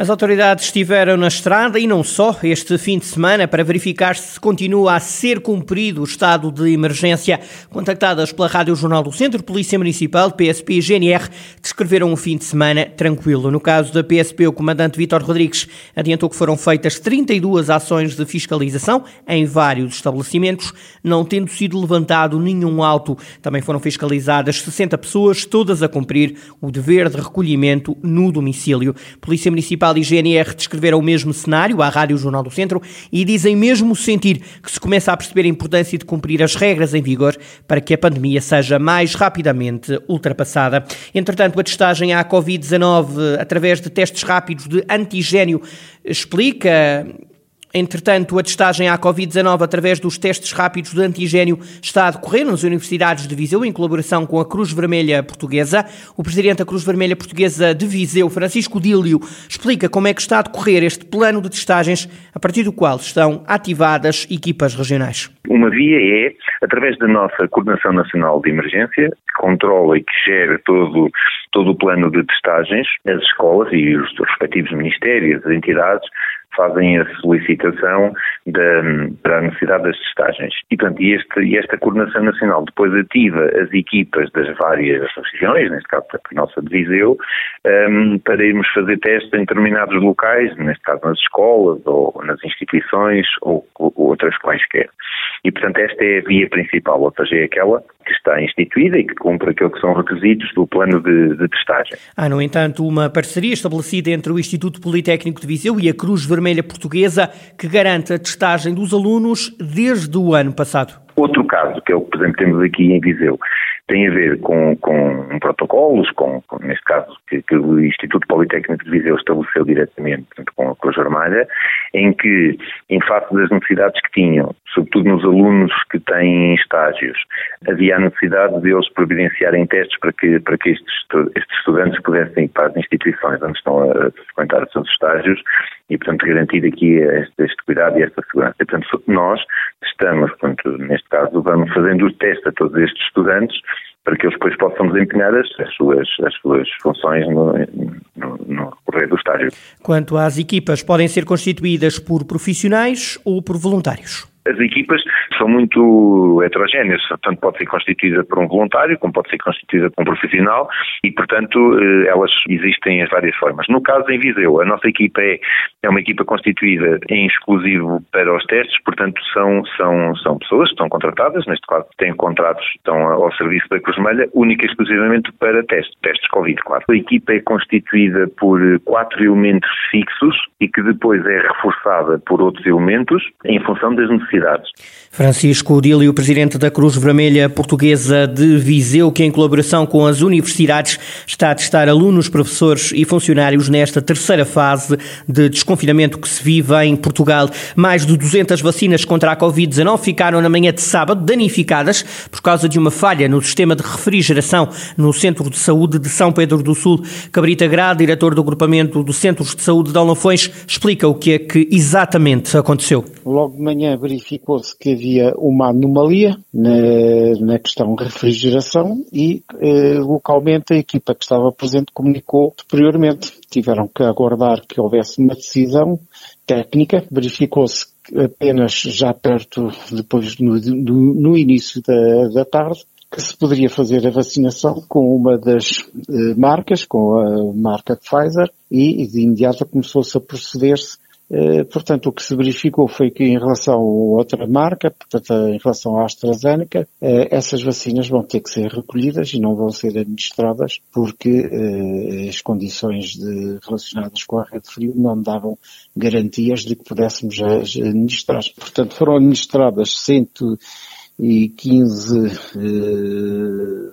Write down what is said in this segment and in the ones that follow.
As autoridades estiveram na estrada e não só este fim de semana para verificar se continua a ser cumprido o estado de emergência. Contactadas pela Rádio Jornal do Centro, Polícia Municipal, PSP e GNR descreveram um fim de semana tranquilo. No caso da PSP, o comandante Vítor Rodrigues adiantou que foram feitas 32 ações de fiscalização em vários estabelecimentos, não tendo sido levantado nenhum auto. Também foram fiscalizadas 60 pessoas, todas a cumprir o dever de recolhimento no domicílio. Polícia Municipal Municipal e GNR descreveram o mesmo cenário à Rádio Jornal do Centro e dizem mesmo sentir que se começa a perceber a importância de cumprir as regras em vigor para que a pandemia seja mais rapidamente ultrapassada. Entretanto, a testagem à Covid-19 através de testes rápidos de antigênio explica Entretanto, a testagem à Covid-19 através dos testes rápidos de antigênio está a decorrer nas universidades de Viseu, em colaboração com a Cruz Vermelha Portuguesa. O presidente da Cruz Vermelha Portuguesa de Viseu, Francisco Dílio, explica como é que está a decorrer este plano de testagens, a partir do qual estão ativadas equipas regionais. Uma via é, através da nossa Coordenação Nacional de Emergência, que controla e que gera todo, todo o plano de testagens, as escolas e os respectivos ministérios, as entidades, fazem a solicitação da, para a necessidade das testagens. E, portanto, este, esta coordenação nacional depois ativa as equipas das várias regiões, neste caso a nossa de Viseu, um, para irmos fazer testes em determinados locais, neste caso nas escolas ou nas instituições ou, ou outras quaisquer. E, portanto, esta é a via principal, ou seja, é aquela que está instituída e que cumpre aquilo que são requisitos do plano de, de testagem. Há, no entanto, uma parceria estabelecida entre o Instituto Politécnico de Viseu e a Cruz Vermelha Portuguesa que garante a testagem dos alunos desde o ano passado. Outro caso, que é o que, por exemplo, temos aqui em Viseu, tem a ver com, com protocolos, com, com, neste caso, que, que, o Instituto Politécnico de Viseu estabeleceu diretamente portanto, com a Cruz Vermelha, em que, em face das necessidades que tinham, sobretudo nos alunos que têm estágios, havia a necessidade de eles providenciarem testes para que, para que estes, estes estudantes pudessem ir para as instituições onde estão a frequentar os seus estágios e, portanto, garantir aqui este, este cuidado e esta segurança. E, portanto, nós estamos, portanto, neste caso, vamos fazendo os testes a todos estes estudantes para que eles depois possam desempenhar as, as, suas, as suas funções no, no, no correr do estágio. Quanto às equipas, podem ser constituídas por profissionais ou por voluntários? As equipas são muito heterogéneas, tanto pode ser constituída por um voluntário, como pode ser constituída por um profissional e, portanto, eh, elas existem as várias formas. No caso em Viseu, a nossa equipa é, é uma equipa constituída em exclusivo para os testes, portanto, são, são, são pessoas que estão contratadas, neste caso têm contratos, estão ao serviço da Cruz Melha, única e exclusivamente para testes, testes Covid, claro. A equipa é constituída por quatro elementos fixos e que depois é reforçada por outros elementos em função das necessidades necessidades. Francisco Dílio, presidente da Cruz Vermelha Portuguesa de Viseu, que em colaboração com as universidades está a testar alunos, professores e funcionários nesta terceira fase de desconfinamento que se vive em Portugal. Mais de 200 vacinas contra a Covid-19 ficaram na manhã de sábado danificadas por causa de uma falha no sistema de refrigeração no Centro de Saúde de São Pedro do Sul. Cabrita Grade, diretor do agrupamento dos Centros de Saúde de Alnafões, explica o que é que exatamente aconteceu. Logo de manhã verificou-se que havia uma anomalia na, na questão de refrigeração e eh, localmente a equipa que estava presente comunicou superiormente. Tiveram que aguardar que houvesse uma decisão técnica, verificou-se apenas já perto, depois no, no, no início da, da tarde, que se poderia fazer a vacinação com uma das eh, marcas, com a marca Pfizer, e de imediato começou-se a proceder-se portanto, o que se verificou foi que em relação a outra marca, portanto, em relação à AstraZeneca, eh, essas vacinas vão ter que ser recolhidas e não vão ser administradas porque eh, as condições de, relacionadas com a rede frio não davam garantias de que pudéssemos administrar. Portanto, foram administradas 100 e 15 eh,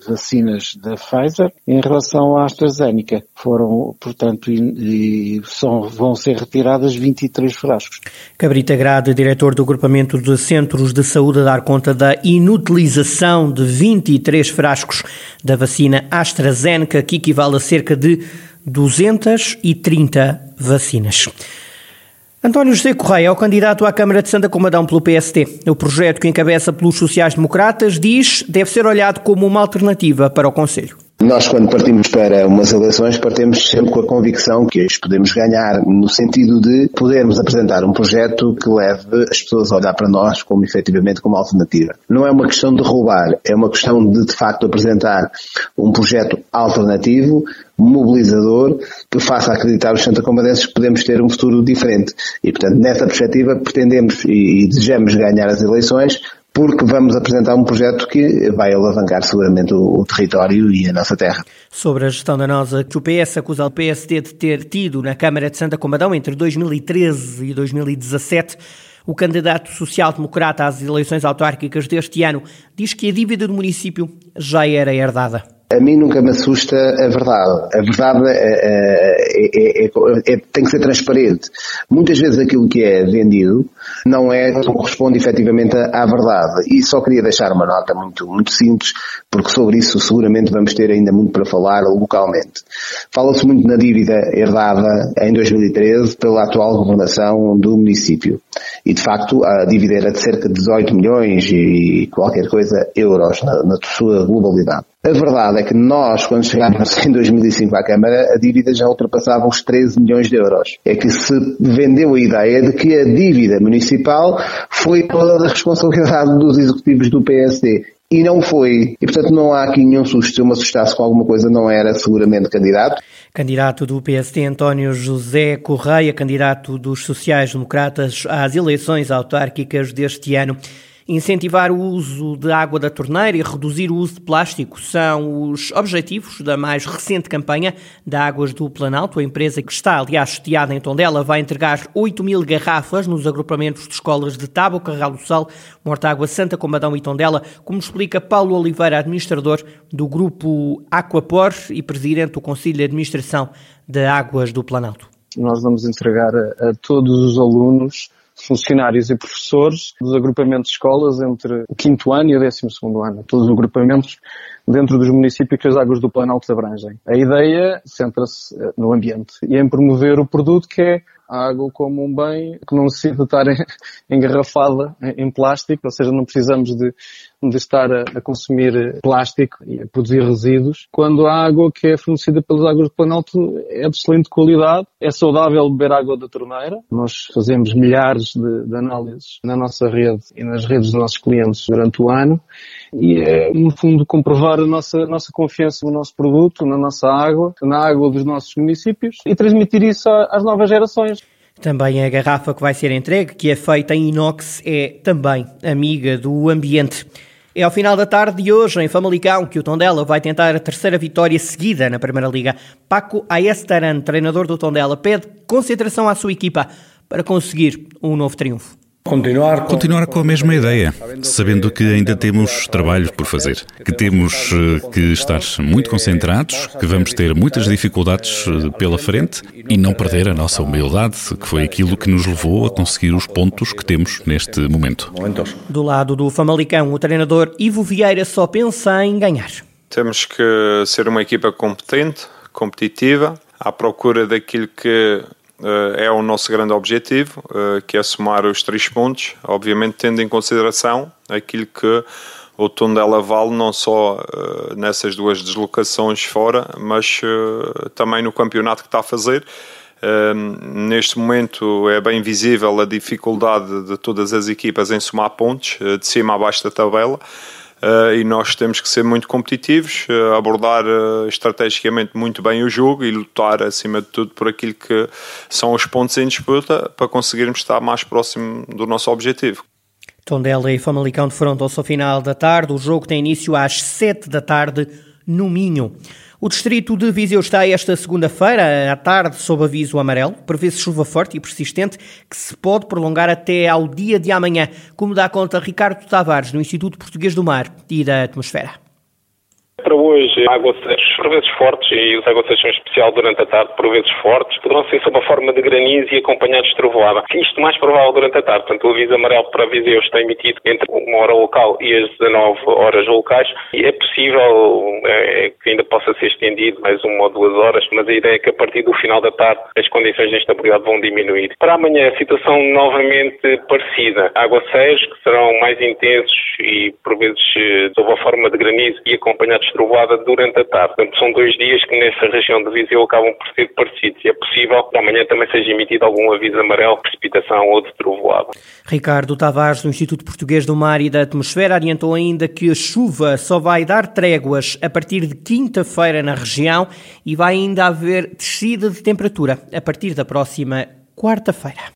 vacinas da Pfizer. Em relação à AstraZeneca, foram, portanto, e, são, vão ser retiradas 23 frascos. Cabrita Grade, diretor do agrupamento de centros de saúde, a dar conta da inutilização de 23 frascos da vacina AstraZeneca, que equivale a cerca de 230 vacinas. António José Correia é o candidato à Câmara de Santa Comadão pelo PST. O projeto que encabeça pelos sociais-democratas diz deve ser olhado como uma alternativa para o Conselho. Nós, quando partimos para umas eleições, partimos sempre com a convicção que as podemos ganhar, no sentido de podermos apresentar um projeto que leve as pessoas a olhar para nós como efetivamente como alternativa. Não é uma questão de roubar, é uma questão de, de facto, apresentar um projeto alternativo, mobilizador, que faça acreditar os Santa Comadenses que podemos ter um futuro diferente. E, portanto, nessa perspectiva, pretendemos e, e desejamos ganhar as eleições porque vamos apresentar um projeto que vai alavancar seguramente o, o, território e a nossa terra. Sobre a gestão danosa que o PS acusa o PSD de ter tido na Câmara de Santa Comadão entre 2013 e 2017, o candidato social-democrata às eleições autárquicas deste ano diz que a dívida do município já era herdada. A mim nunca me assusta a verdade. A verdade é, é, é, tem que ser transparente. Muitas vezes aquilo que é vendido não é, corresponde efetivamente à, verdade. E só queria deixar uma nota muito, muito simples, porque sobre isso seguramente vamos ter ainda muito para falar localmente. Fala-se muito na dívida herdada em 2013 pela atual governação do município. E de facto a dívida era de cerca de 18 milhões e qualquer coisa euros na, na sua globalidade. A verdade é que nós, quando chegámos em 2005 à Câmara, a dívida já ultrapassava os 13 milhões de euros. É que se vendeu a ideia de que a dívida municipal foi toda a responsabilidade dos executivos do PSD. E não foi. E portanto não há aqui nenhum susto. Se eu me assustasse com alguma coisa, não era seguramente candidato. Candidato do PSD António José Correia, candidato dos sociais-democratas às eleições autárquicas deste ano. Incentivar o uso de água da torneira e reduzir o uso de plástico são os objetivos da mais recente campanha da Águas do Planalto. A empresa que está, aliás, sediada em Tondela, vai entregar 8 mil garrafas nos agrupamentos de escolas de Tábua, Carral do Sal, Mortágua, Santa Comadão e Tondela, como explica Paulo Oliveira, administrador do grupo Aquapor e presidente do Conselho de Administração da Águas do Planalto. Nós vamos entregar a, a todos os alunos funcionários e professores dos agrupamentos de escolas entre o quinto ano e o décimo segundo ano. Todos os agrupamentos dentro dos municípios que as águas do Planalto abrangem. A ideia centra-se eh, no ambiente e em promover o produto que é a água como um bem que não necessita estar engarrafada em plástico, ou seja, não precisamos de, de estar a, a, consumir plástico e a produzir resíduos, quando a água que é fornecida pelas águas do Planalto é de excelente qualidade, é saudável beber água da torneira. Nós fazemos milhares de, de análises na nossa rede e nas redes dos nossos clientes durante o ano e é, no fundo, comprovar a nossa, a nossa confiança no nosso produto, na nossa água, na água dos nossos municípios e transmitir isso às novas gerações. Também a garrafa que vai ser entregue, que é feita em inox, é também amiga do ambiente. É ao final da tarde de hoje, em Famalicão, que o Tondela vai tentar a terceira vitória seguida na Primeira Liga. Paco Aestaran, treinador do Tondela, pede concentração à sua equipa para conseguir um novo triunfo. Continuar com... Continuar com a mesma ideia, sabendo que ainda temos trabalho por fazer, que temos eh, que estar muito concentrados, que vamos ter muitas dificuldades eh, pela frente e não perder a nossa humildade, que foi aquilo que nos levou a conseguir os pontos que temos neste momento. Do lado do Famalicão, o treinador Ivo Vieira só pensa em ganhar. Temos que ser uma equipa competente, competitiva, à procura daquilo que é o nosso grande objetivo, eh, que é somar os três pontos, obviamente tendo em consideração aquilo que o Tondela vale não só eh, nessas duas deslocações fora, mas também no campeonato que está a fazer. neste momento é bem visível a dificuldade de todas as equipas em somar pontos, de cima a baixo da tabela. Uh, e nós temos que ser muito competitivos, uh, abordar uh, estrategicamente muito bem o jogo e lutar acima de tudo por aquilo que são os pontos em disputa para conseguirmos estar mais próximo do nosso objetivo. Tondela e Famalicão defrontam-se ao final da tarde. O jogo tem início às 7 da tarde no Minho. O distrito de Viseu está esta segunda-feira, à tarde, sob aviso amarelo. Prevê-se chuva forte e persistente que se pode prolongar até ao dia de amanhã, como dá conta Ricardo Tavares, do Instituto Português do Mar e da Atmosfera. Para hoje, aguaceiros por vezes fortes, e os aguaceiros são especial durante a tarde, por vezes fortes, poderão ser sob a forma de granizo e acompanhados de trovoada. Isto mais provável durante a tarde. Portanto, o aviso amarelo para Viseu está emitido entre uma hora local e as 19 horas locais. E é possível é, que ainda possa ser estendido mais uma ou duas horas, mas a ideia é que a partir do final da tarde as condições de instabilidade vão diminuir. Para amanhã, a situação novamente parecida. Aguaceiros que serão mais intensos e, por vezes, sob a forma de granizo e acompanhados de trovoada durante a tarde. Portanto, são dois dias que nessa região de Viseu acabam por ser parecidos. E é possível que amanhã também seja emitido algum aviso amarelo precipitação ou de trovoada. Ricardo Tavares, do Instituto Português do Mar e da Atmosfera, adiantou ainda que a chuva só vai dar tréguas a partir de quinta-feira na região e vai ainda haver descida de temperatura a partir da próxima quarta-feira.